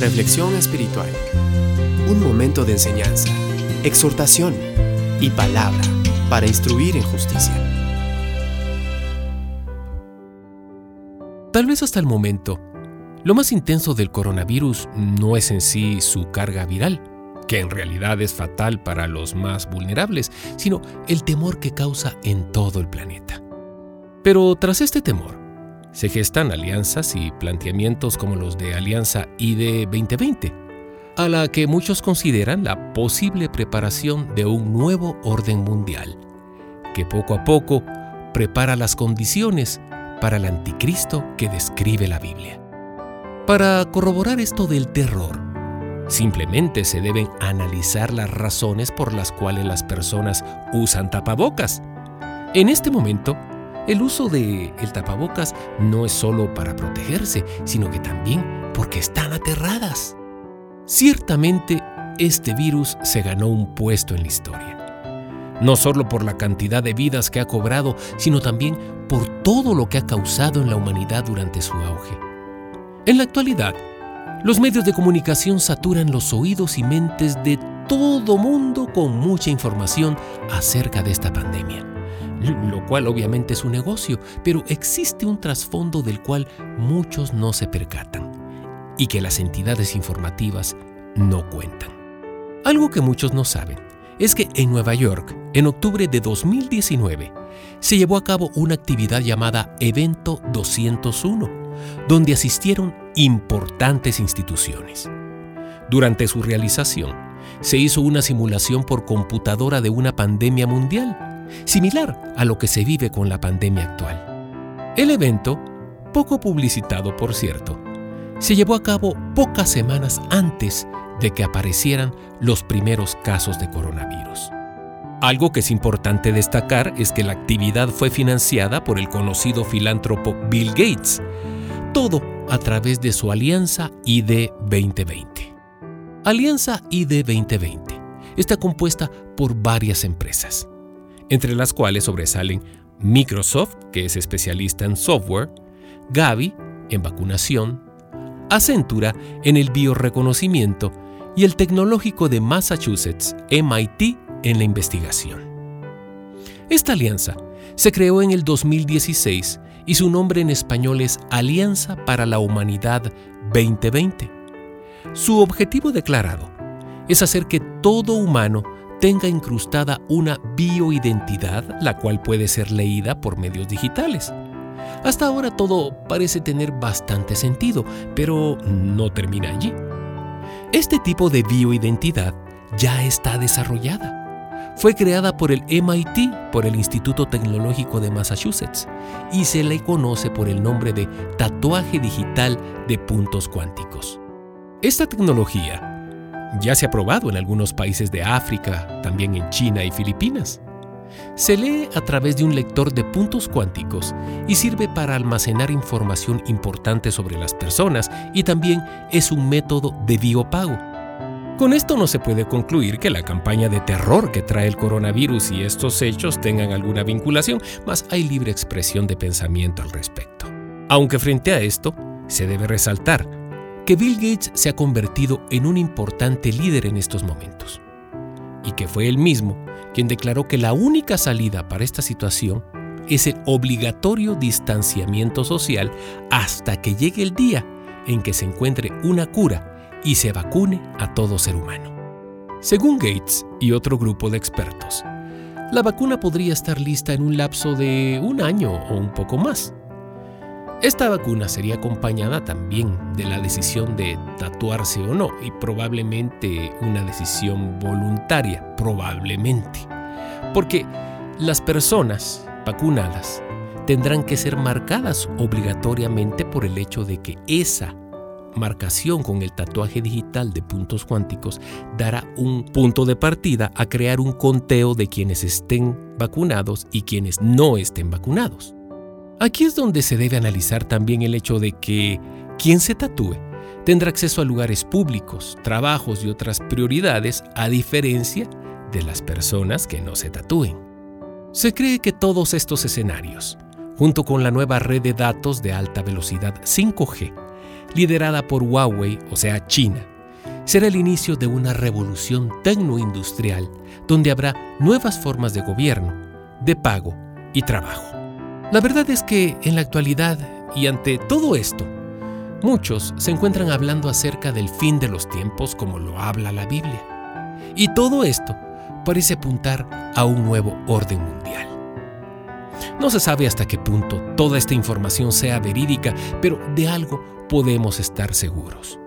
Reflexión espiritual. Un momento de enseñanza, exhortación y palabra para instruir en justicia. Tal vez hasta el momento, lo más intenso del coronavirus no es en sí su carga viral, que en realidad es fatal para los más vulnerables, sino el temor que causa en todo el planeta. Pero tras este temor, se gestan alianzas y planteamientos como los de Alianza ID 2020, a la que muchos consideran la posible preparación de un nuevo orden mundial, que poco a poco prepara las condiciones para el anticristo que describe la Biblia. Para corroborar esto del terror, simplemente se deben analizar las razones por las cuales las personas usan tapabocas. En este momento, el uso de el tapabocas no es solo para protegerse, sino que también porque están aterradas. Ciertamente, este virus se ganó un puesto en la historia. No solo por la cantidad de vidas que ha cobrado, sino también por todo lo que ha causado en la humanidad durante su auge. En la actualidad, los medios de comunicación saturan los oídos y mentes de todo mundo con mucha información acerca de esta pandemia lo cual obviamente es un negocio, pero existe un trasfondo del cual muchos no se percatan y que las entidades informativas no cuentan. Algo que muchos no saben es que en Nueva York, en octubre de 2019, se llevó a cabo una actividad llamada Evento 201, donde asistieron importantes instituciones. Durante su realización, se hizo una simulación por computadora de una pandemia mundial similar a lo que se vive con la pandemia actual. El evento, poco publicitado por cierto, se llevó a cabo pocas semanas antes de que aparecieran los primeros casos de coronavirus. Algo que es importante destacar es que la actividad fue financiada por el conocido filántropo Bill Gates, todo a través de su alianza ID 2020. Alianza ID 2020 está compuesta por varias empresas entre las cuales sobresalen Microsoft, que es especialista en software, Gavi, en vacunación, Accentura, en el bioreconocimiento, y el Tecnológico de Massachusetts, MIT, en la investigación. Esta alianza se creó en el 2016 y su nombre en español es Alianza para la Humanidad 2020. Su objetivo declarado es hacer que todo humano tenga incrustada una bioidentidad, la cual puede ser leída por medios digitales. Hasta ahora todo parece tener bastante sentido, pero no termina allí. Este tipo de bioidentidad ya está desarrollada. Fue creada por el MIT, por el Instituto Tecnológico de Massachusetts, y se le conoce por el nombre de tatuaje digital de puntos cuánticos. Esta tecnología ya se ha probado en algunos países de África, también en China y Filipinas. Se lee a través de un lector de puntos cuánticos y sirve para almacenar información importante sobre las personas y también es un método de biopago. Con esto no se puede concluir que la campaña de terror que trae el coronavirus y estos hechos tengan alguna vinculación, mas hay libre expresión de pensamiento al respecto. Aunque frente a esto, se debe resaltar que Bill Gates se ha convertido en un importante líder en estos momentos y que fue él mismo quien declaró que la única salida para esta situación es el obligatorio distanciamiento social hasta que llegue el día en que se encuentre una cura y se vacune a todo ser humano. Según Gates y otro grupo de expertos, la vacuna podría estar lista en un lapso de un año o un poco más. Esta vacuna sería acompañada también de la decisión de tatuarse o no y probablemente una decisión voluntaria, probablemente. Porque las personas vacunadas tendrán que ser marcadas obligatoriamente por el hecho de que esa marcación con el tatuaje digital de puntos cuánticos dará un punto de partida a crear un conteo de quienes estén vacunados y quienes no estén vacunados. Aquí es donde se debe analizar también el hecho de que quien se tatúe tendrá acceso a lugares públicos, trabajos y otras prioridades a diferencia de las personas que no se tatúen. Se cree que todos estos escenarios, junto con la nueva red de datos de alta velocidad 5G, liderada por Huawei, o sea, China, será el inicio de una revolución tecnoindustrial donde habrá nuevas formas de gobierno, de pago y trabajo. La verdad es que en la actualidad y ante todo esto, muchos se encuentran hablando acerca del fin de los tiempos como lo habla la Biblia. Y todo esto parece apuntar a un nuevo orden mundial. No se sabe hasta qué punto toda esta información sea verídica, pero de algo podemos estar seguros.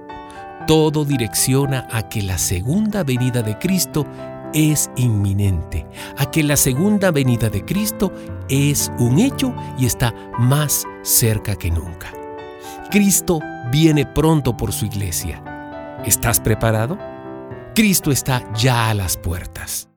Todo direcciona a que la segunda venida de Cristo es inminente, a que la segunda venida de Cristo es un hecho y está más cerca que nunca. Cristo viene pronto por su iglesia. ¿Estás preparado? Cristo está ya a las puertas.